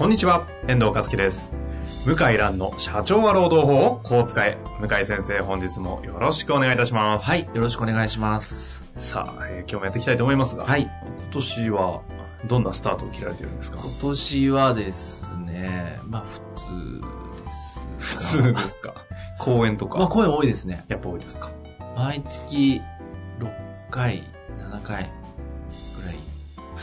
こんにちは、遠藤和樹です。向井蘭の社長は労働法をこう使え。向井先生、本日もよろしくお願いいたします。はい、よろしくお願いします。さあ、えー今日もやっていきたいと思いますが、はい、今年はどんなスタートを切られてるんですか？今年はですね、まあ普通です。普通ですか？公演とか、まあ声多いですね。やっぱ多いですか？毎月6回、7回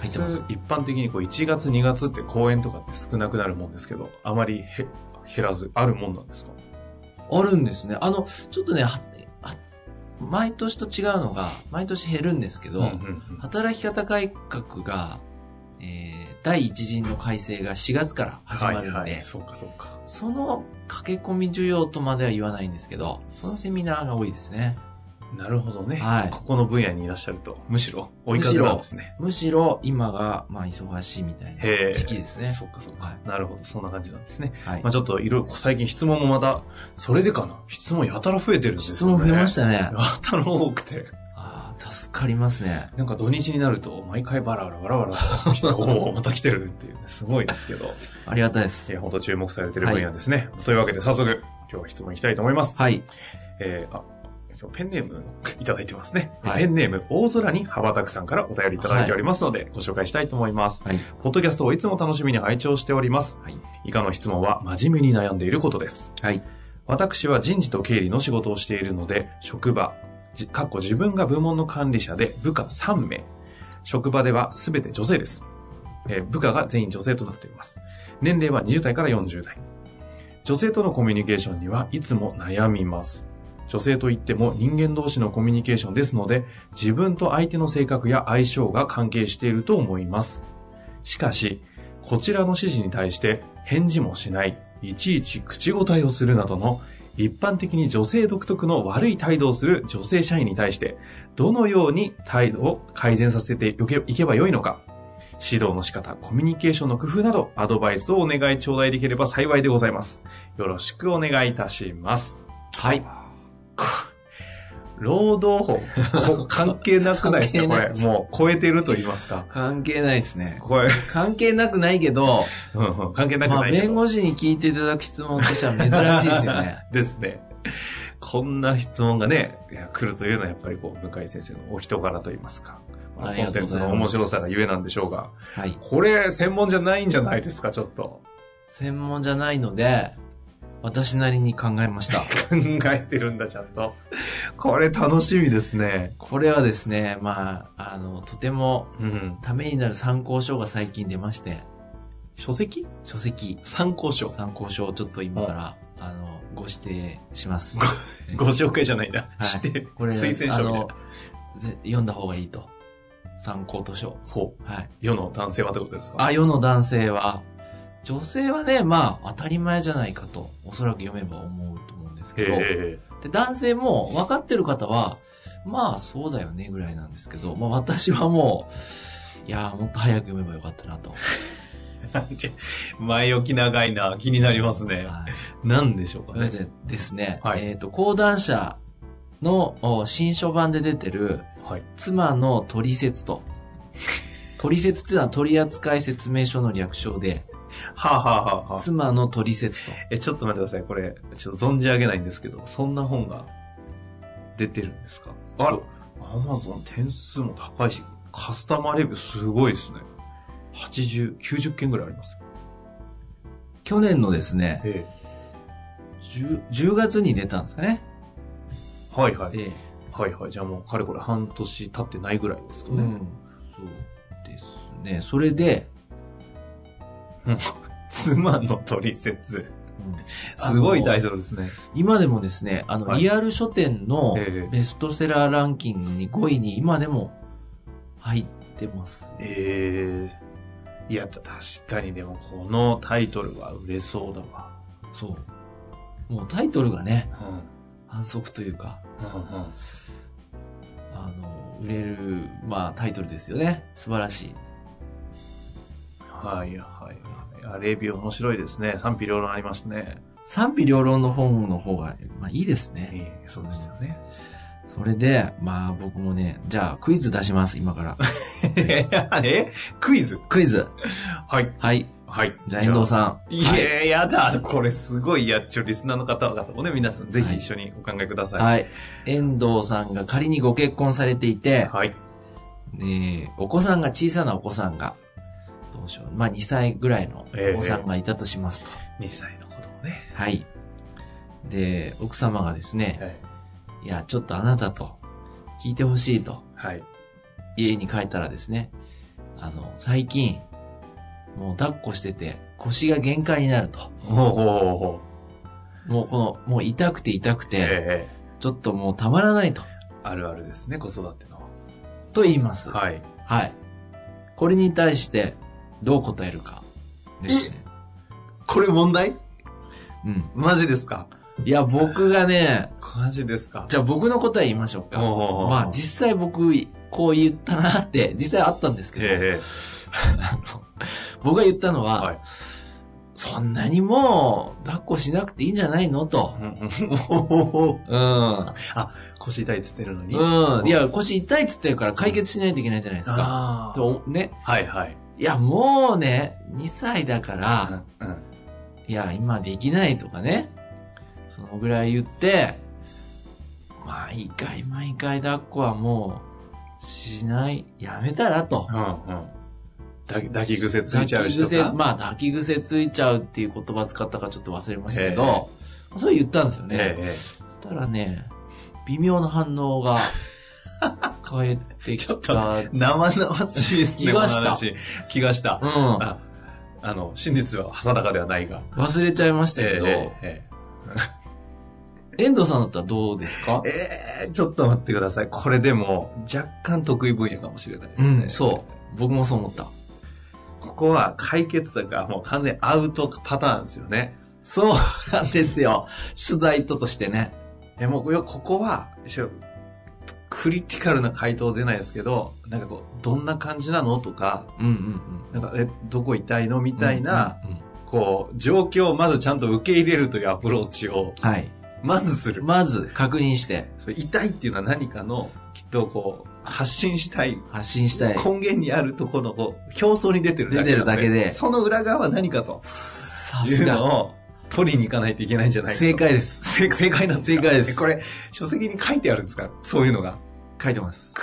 入ってます。一般的にこう1月2月って公演とかって少なくなるもんですけど、あまりへ減らず、あるもんなんですか？あるんですね。あの、ちょっとね、はあ毎年と違うのが、毎年減るんですけど、うんうんうん働き方改革が、えー第一陣の改正が4月から始まるんで、はいはい、そうかそうか。その駆け込み需要とまでは言わないんですけど、そのセミナーが多いですね。なるほどね。はいここの分野にいらっしゃると、むしろ追い風なんですね。むしろ今が、まあ、忙しいみたい。な時期ですね。そうかそうか。はいなるほど、そんな感じなんですね。はいまあ。ちょっといろいろ最近質問もまた、それでかな質問やたら増えてるんですよ、ね。質問増えましたねや。たら多くて。ああ、助かりますね。なんか土日になると、毎回バラバラバラバラと来て、おお、また来てるっていうね、すごいですけど。ありがたいです。いや、本当注目されてる分野ですね。というわけで早速、今日は質問いきたいと思います。はい。えー、あ、今日ペンネーム いただいてますね。はいペンネーム、大空に羽ばたくさんからお便りいただいておりますので、ご紹介したいと思います。はい。ポッドキャストをいつも楽しみに拝聴しております。はい。以下の質問は真面目に悩んでいることです。はい。私は人事と経理の仕事をしているので、職場、じかっこ自分が部門の管理者で部下3名。職場では全て女性です。えー部下が全員女性となっています。年齢は20代から40代。女性とのコミュニケーションにはいつも悩みます。女性といっても人間同士のコミュニケーションですので、自分と相手の性格や相性が関係していると思います。しかし、こちらの指示に対して返事もしない、いちいち口答えをするなどの一般的に女性独特の悪い態度をする女性社員に対して、どのように態度を改善させていけばよいのか、指導の仕方、コミュニケーションの工夫など、アドバイスをお願い頂戴できれば幸いでございます。よろしくお願いいたします。はい。労働法、こ 関係なくないですか？これ。もう超えてると言いますか？関係ないですね。これ、関係なくないけど、うんうん関係なくまあ、ないけど。弁護士に聞いていただく質問としては珍しいですよね。ですね。こんな質問がね、来るというのはやっぱりこう、向井先生のお人柄といいますか。まあコンテンツの面白さがゆえなんでしょうが。はい。これ、専門じゃないんじゃないですか、ちょっと。専門じゃないので、私なりに考えました。考えてるんだ、ちゃんと。これ楽しみですね。これはですね、まあ、あの、とてもうん。ためになる参考書が最近出まして、書籍？書籍、参考書。参考書をちょっと今から、あの、ご指定します。ご紹介じゃないんだ。はいして、これ、推薦書みたいな読んだ方がいいと。参考図書。ほう。はい。世の男性はってことですか？あ、世の男性は、女性はね、まあ、当たり前じゃないかと、おそらく読めば思うと思うんですけど、えで、男性も分かってる方は、まあ、そうだよね、ぐらいなんですけど、まあ、私はもう、いやーもっと早く読めばよかったなと。前置き長いな。気になりますね。はい。何でしょうかね。でですね、はいえっ、と、講談社のお新書版で出てる、はい。妻の取説と、取説っていうのは取扱説明書の略称で、はあ、はあはあはあ、妻の取説と。え、ちょっと待ってください。これ、ちょっと存じ上げないんですけど、そんな本が出てるんですか？あら、アマゾン点数も高いし、カスタマーレビューすごいですね。80、90件ぐらいありますよ。去年のですね、え 10, 10月に出たんですかね。え。はいはい。で、はいはい。じゃあもう、かれこれ半年経ってないぐらいですかね。うん。そうですね。それで、妻の取説。すごいタイトルですね。今でもですね、あの、はいリアル書店のええベストセラーランキングに5位に今でも入ってます。ええいや、た確かにでもこのタイトルは売れそうだわ。そう。もうタイトルがね、うん。反則というか、うんうんあの、売れる、まあタイトルですよね。素晴らしい。はいはいはい。あレビュー面白いですね。賛否両論ありますね。賛否両論の本の方が、まあいいですね。ええそうですよね。それで、まあ僕もね、じゃあクイズ出します、今から。えクイズ？クイズ。はい。はい。はい。じゃあ遠藤さん。いや、やだ。これすごいやっちょ、リスナーの方々もね、皆さんぜはいひ一緒にお考えください。。はいい。遠藤さんが仮にご結婚されていて、はい。で、お子さんが小さなお子さんが、どうしよう。まあ2歳ぐらいのお子さんがいたとしますと。2歳の子供ね。はい。で、奥様がですね、はい。いや、ちょっとあなたと聞いてほしいと、はい。家に帰ったらですね、あの、最近、もう抱っこしてて腰が限界になると。もうこの、もう痛くて痛くて、ええちょっともうたまらないと。あるあるですね、子育ての。と言います。はい。はい。これに対して、どう答えるか。ですね。これ問題？うん。マジですか？いや、僕がね、マジですか？じゃあ僕の答え言いましょうか。ほうほうほうまあ実際僕、こう言ったなって、実際あったんですけど、えあの僕が言ったのは、はいそんなにもう、抱っこしなくていいんじゃないのと。えほほほうん。腰痛いっつってるのに？うん。いや、腰痛いっつってるから解決しないといけないじゃないですか。ああ。と、ね。はいはい。いや、もうね、2歳だから、うんうん。いや、今できないとかね。そのぐらい言って、毎回毎回抱っこはもう、しない、やめたらと。うんうん。抱き癖ついちゃう人抱き。まあ抱き癖ついちゃうっていう言葉使ったかちょっと忘れましたけえど、そう言ったんですよね。ええそしたらね、微妙な反応が 返ってきちょっとた。生々しいですね、気がし気がした。うん。あ、あの、真実は定かではないが。忘れちゃいましたけど、ええ 遠藤さんだったらどうですか？ええええちょっと待ってください。これでも、若干得意分野かもしれないですね。うん、そう。僕もそう思った。ここは解決策がもう完全にアウトパターンですよね。そうなんですよ。取材ととしてね。いやもう、ここは、クリティカルな回答出ないですけど、なんかこう、どんな感じなのとか、うんうんうん。なんか、え、どこ痛いのみたいな、こう、状況をまずちゃんと受け入れるというアプローチを、はい。まずする。まず確認して痛いっていうのは何かの、きっとこう、発信したい、発信したい。根源にあるところの、こう表層に出てるだけ出てるだけでその裏側は何かという。のを取りに行かないといけないんじゃないかと正解です。正正解なんですか？正解ですえこれ、書籍に書いてあるんですか？そういうのが。書いてます。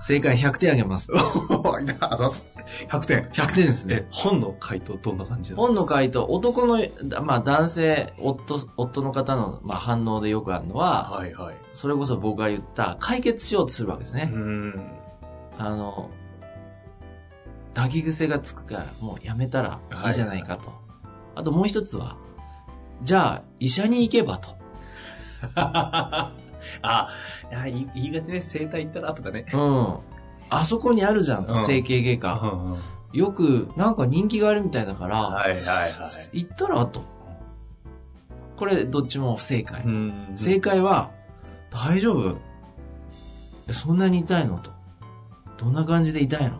正解100点あげます。あざっす100点。100点ですえね。、本の回答どんな感じなんですか？本の回答、男の、だまあ男性、夫、夫の方の、まあ、反応でよくあるのは、はいはい。それこそ僕が言った解決しようとするわけですうね。ん。あの、抱き癖がつくからもうやめたらいいじゃないかと。あともう一つは、じゃあ医者に行けばと。あ、いや言いがちね、整体行ったらとかね。うん。あそこにあるじゃんと、うん整形外科。はよく、なんか人気があるみたいだから、いはいはい。行ったらと。これ、どっちも不正解。ん正解は、大丈夫えそんなに痛いのと。どんな感じで痛いの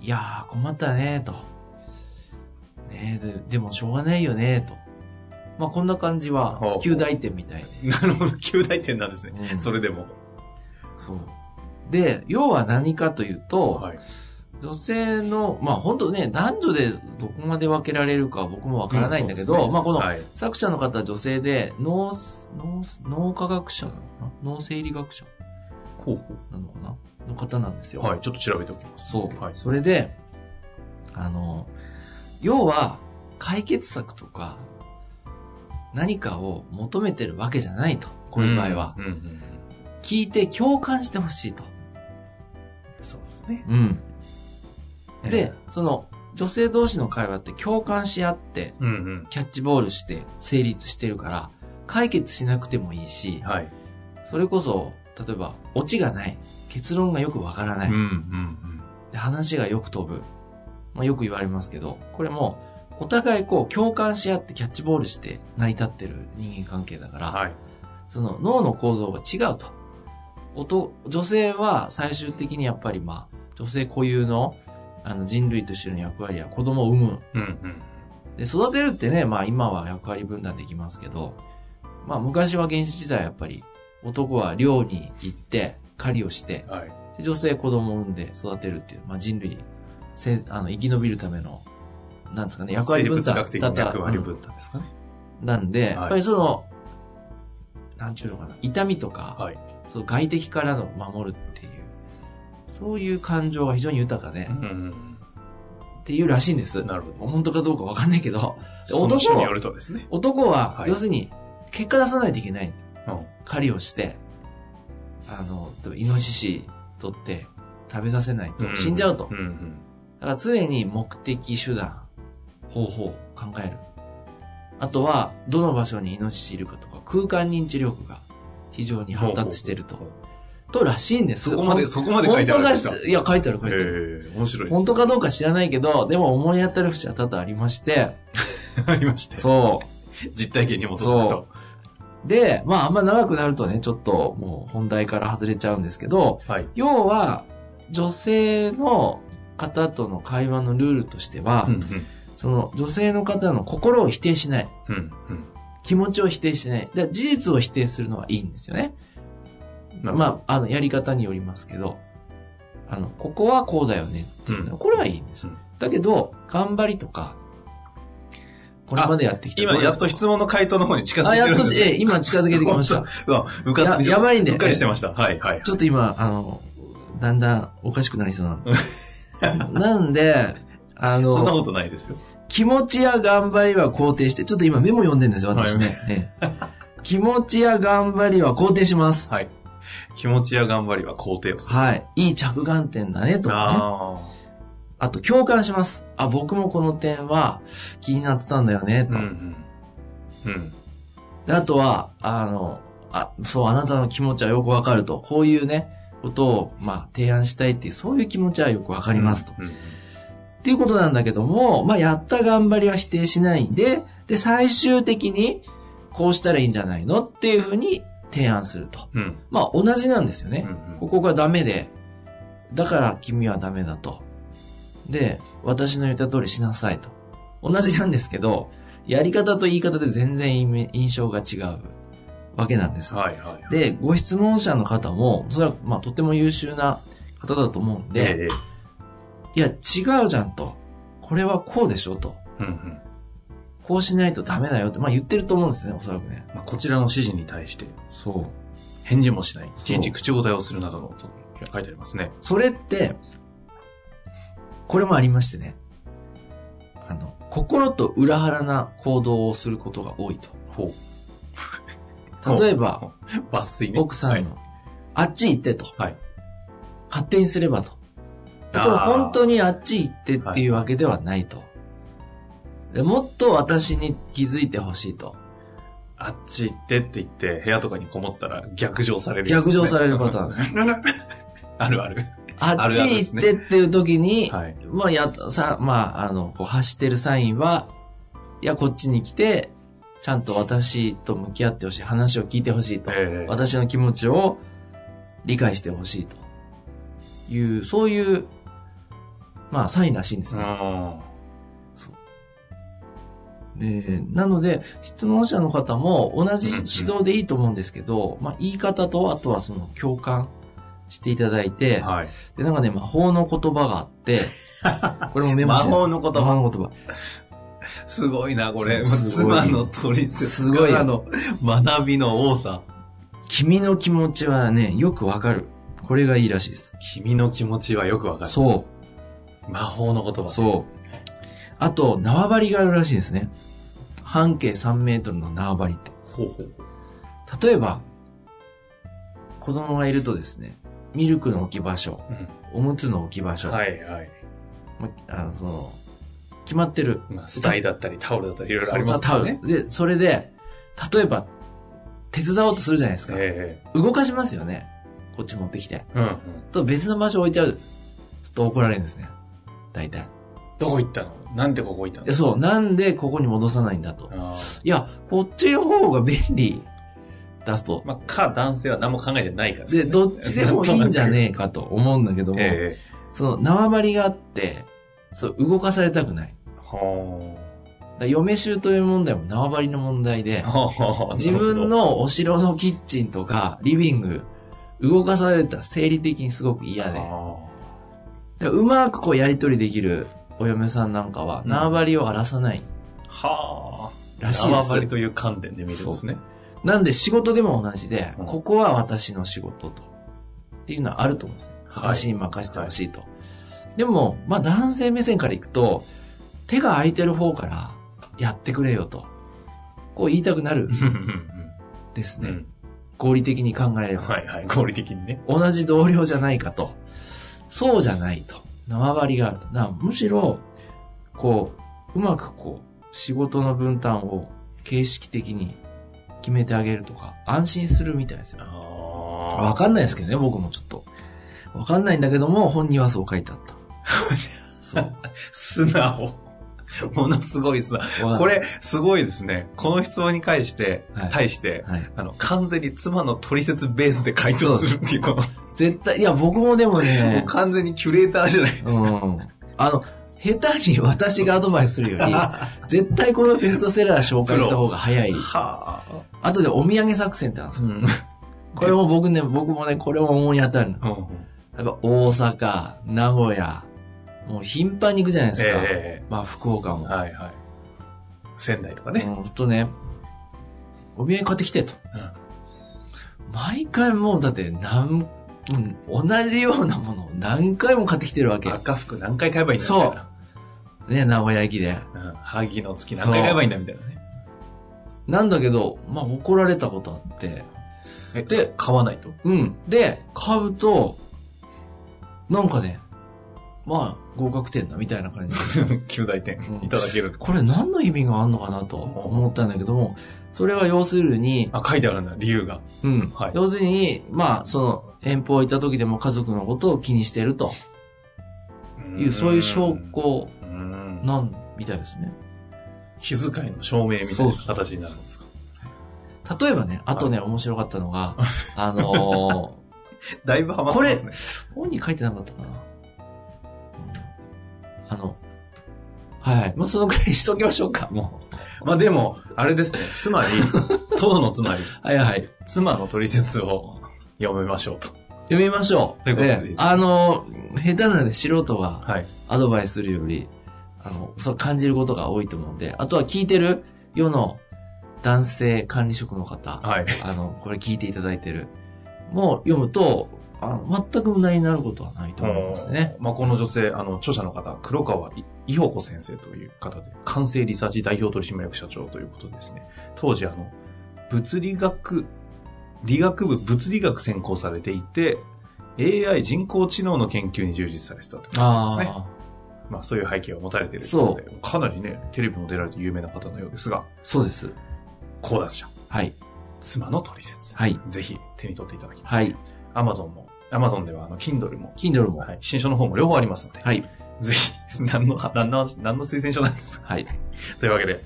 いやー、困ったねと。ねえで、でもしょうがないよねと。まあ、こんな感じは旧大点みたいで。なるほど、旧大点なんですね。うんそれでも。そう。で、要は何かというと、はい。女性の、まあ本当ね、男女でどこまで分けられるかは僕もわからないんだけど、うんねまあこのはい作者の方は女性で、脳、脳、脳科学者なの？かな脳生理学者？ほうほなのかな？の方なんですよ。はい、ちょっと調べておきます。そう。はい。それで、あの、要は解決策とか何かを求めてるわけじゃないと。こういう場合は。うん。うんうん聞いて共感してほしいと。そうですね。うん。で、その女性同士の会話って共感し合ってうんうん。キャッチボールして成立してるから解決しなくてもいいし、はい。それこそ、例えば、オチがない。結論がよくわからない。うんうんで話がよく飛ぶ。まあ、よく言われますけど、これも、お互いこう共感し合ってキャッチボールして成り立ってる人間関係だから、はい。その脳の構造が違うと。男女性は最終的にやっぱりまあ、女性固有のあの人類としての役割は子供を産む。うんうん。で、育てるってね、まあ今は役割分担できますけど、まあ昔は原始時代はやっぱり男は漁に行って狩りをして、はい。で女性子供を産んで育てるっていう、まあ人類、せあの生き延びるための、なんですかね、役割分担学的な役割分担ですかね。うんなんで、はいやっぱりその、なんちゅうのかな、痛みとか、はい。そう外敵からの守るっていう、そういう感情が非常に豊かで、うんうんっていうらしいんです。うん。なるほど。本当かどうかわかんないけど、男によるとですね。男はは、い要するに、結果出さないといけない。うん。狩りをして、あの、例えばイノシシ取って食べさせないと死んじゃうと。だから常に目的、手段、方法を考える。あとは、どの場所にイノシシいるかとか、空間認知力が非常に発達してるととらしいんです。そこまで、そこまで書いてあるん本ですか？当かしいや、書いてある書いてある。ええ面白い。本当かどうか知らないけど、でも思い当たる節は多々ありまして、ありまして。そ実体験に基づくそと。う。で、まああんま長くなるとね、ちょっともう本題から外れちゃうんですけど、はい。要は、女性の方との会話のルールとしては、うんうん。その女性の方の心を否定しない。うんうん。気持ちを否定しない。で事実を否定するのはいいんですよね。まあ、あの、やり方によりますけど、あの、ここはこうだよねっていうのは、うんこれはいいんですだけど、頑張りとか、これまでやってきた。今、やっと質問の回答の方に近づあ、やっといてるんで、すええ、今近づけてきました。うかややばいんでうっかりしてました。はい、はい。ちょっと今、あの、だんだんおかしくなりそうなの。なんで、あそんなこの、とないですよ。気持ちや頑張りは肯定して、ちょっと今メモ読んでるんですよ、私ね。ええ気持ちや頑張りは肯定します。はい。気持ちや頑張りは肯定をする。はい。いい着眼点だね、とかね。ああと、共感します。あ、僕もこの点は気になってたんだよね、あ。うと。んうん。うん。であとは、あの、あ、そう、あなたの気持ちはよくわかると。こういうね、ことを、まあ、提案したいっていう、そういう気持ちはよくわかりますと。うん。っていうことなんだけども、まあ、やった頑張りは否定しないんで、で、最終的に、こうしたらいいんじゃないのっていうふうに提案すると。うん。まあ、同じなんですよね。うんここがダメで、だから君はダメだと。で、私の言った通りしなさいと。同じなんですけど、やり方と言い方で全然印象が違うわけなんです。はいはい。で、ご質問者の方も、それはまあとても優秀な方だと思うんで、ええいや、違うじゃんと。これはこうでしょと。うんうん。こうしないとダメだよって、まあ言ってると思うんですよね、おそらくね。まあ、こちらの指示に対して、そう。返事もしない。いちいち口答えをするなどの、と書いてありますね。それって、これもありましてね。あの、心と裏腹な行動をすることが多いと。ほう。例えば、抜粋ね。奥さんの、あっち行ってと。はい。勝手にすればと。だからあー本当にあっち行ってっていうわけではないと。でもっと私に気づいてほしいと。あっち行ってって言って、部屋とかにこもったら逆上される、逆上されるパターンです。あるある。あっち行ってっていう時に、はい。まあ、や、さ、まあ、あの、こう、発してるサインは、いや、こっちに来て、ちゃんと私と向き合ってほしい。話を聞いてほしいと。ええ私の気持ちを理解してほしいという、そういう、まあ、サインらしいんですね。うんでなので、質問者の方も同じ指導でいいと思うんですけど、まあ、言い方と、あとはその共感していただいて、はい。で、なんかね、魔法の言葉があって、これもメモして魔法の言葉魔法の言葉。すごいな、これ。妻の取説すごいの学びの多さ。君の気持ちはね、よくわかる。これがいいらしいです。君の気持ちはよくわかる。そ魔法の言葉。う。そう。あと、縄張りがあるらしいですね。半径3メートルの縄張りって。ほうほう。例えば、子供がいるとですね、ミルクの置き場所、おむつの置き場所、はいはい。まあのその決まってる。まあ、スタイだったり、タオルだったり、いろいろありますからね。タオルで、それで、例えば、手伝おうとするじゃないですか。え動かしますよね。こっち持ってきて。えうんうん。と別の場所置いちゃう。ちょっと怒られるんですね。大体。どこ行ったの？なんでここ行ったの？でそう、なんでここに戻さないんだと。いや、こっちの方が便利。出すと。まあ、か、男性は何も考えてないからで、どっちでもいいんじゃねえかと思うんだけども、ええその縄張りがあって、そう、動かされたくない。はだから嫁姑問題も縄張りの問題で 自分、のお城のキッチンとかリビング、動かされたら生理的にすごく嫌でうまくこうやりとりできるお嫁さんなんかはうん縄張りを荒らさないどはあ。らしいです。縄張りという観点で見るんですね。なんで仕事でも同じで、うんここは私の仕事と。っていうのはあると思うんですね。はい私に任せてほしいと。でも、まあ男性目線からいくと、手が空いてる方からやってくれよと。こう言いたくなるですね。うん合理的に考えれば。はいはい。合理的にね。同じ同僚じゃないかと。そうじゃないと。縄張りがあると。だむしろ、こう、うまくこう、仕事の分担を形式的に決めてあげるとか、安心するみたいですよ。あわかんないですけどね、僕もちょっと。わかんないんだけども、本人はそう書いてあった。そう。素直。ものすごい素直。これ、すごいですね。この質問に対して、はい対して、はい。あの、完全に妻の取説ベースで回答するっていう、この、絶対、いや、僕もでもね、完全にキュレーターじゃないですか。うん。あの、下手に私がアドバイスするより、絶対このベストセラー紹介した方が早い。はあ。あとでお土産作戦ってあるんですよ。うん。これも僕ね、僕もね、これも思い当たるの。うんやっぱ大阪、名古屋、もう頻繁に行くじゃないですか。えまあ福岡も。えはいはい。仙台とかね。うん、ほんとね、お土産買ってきてと。うん毎回もうだって何、うん同じようなものを何回も買ってきてるわけ。赤服何回買えばいいんだみたいな。ね、名古屋駅で。うん。萩の月何回買えばいいんだみたいなね。なんだけど、まあ怒られたことあって、で、買わないと？うん。で、買うと、なんかね、まあ合格点だみたいな感じで。旧大点うんいただける。これ何の意味があるのかなと思ったんだけども、それは要するに、あ、書いてあるんだ、理由が。うん。はい要するに、まあ、その、遠方行った時でも家族のことを気にしてるという、そういう証拠うんなん、みたいですね。気遣いの証明みたいな形になるんですか？例えばね、あとね、面白かったのが、あの だいぶハマってますね。ー本に書いてなかったかな。うんあの、はい。もうそのくらいにしときましょうか、もまあでも、あれですね。つまり、トドのつまり、う。はいはい。妻の取説を読めましょうと。読みましょう。ということであの、下手なね、素人がはい。アドバイスするより、あの、そう感じることが多いと思うんで、あとは聞いてる世の男性管理職の方、はい。あの、これ聞いていただいてる、もう読むと、あの全く無駄になることはないと思いますね。まあ、この女性、あの、著者の方、黒川い伊保子先生という方で、完成リサーチ代表取締役社長ということでですね、当時、あの、物理学、理学部物理学専攻されていて、AI 人工知能の研究に従事されてたということですね。まあ、そういう背景を持たれている人で、かなりね、テレビも出られて有名な方のようですが、そうです。講談社、はい。妻の取説。はい。ぜひ手に取っていただきます。はい。アマゾンも、アマゾンではあの、Kindle も、Kindle も。はい、新書の方も両方ありますので、はい。ぜひ、何の、何の、何の推薦書なんですかはい。というわけで、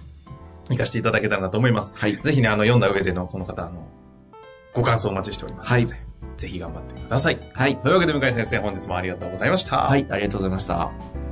行かせていただけたらなと思います。はい。ぜひね、あの、読んだ上でのこの方、あの、ご感想お待ちしておりますので、ぜひ頑張ってください。はい。というわけで、向井先生、本日もありがとうございました。は。い。ありがとうございました。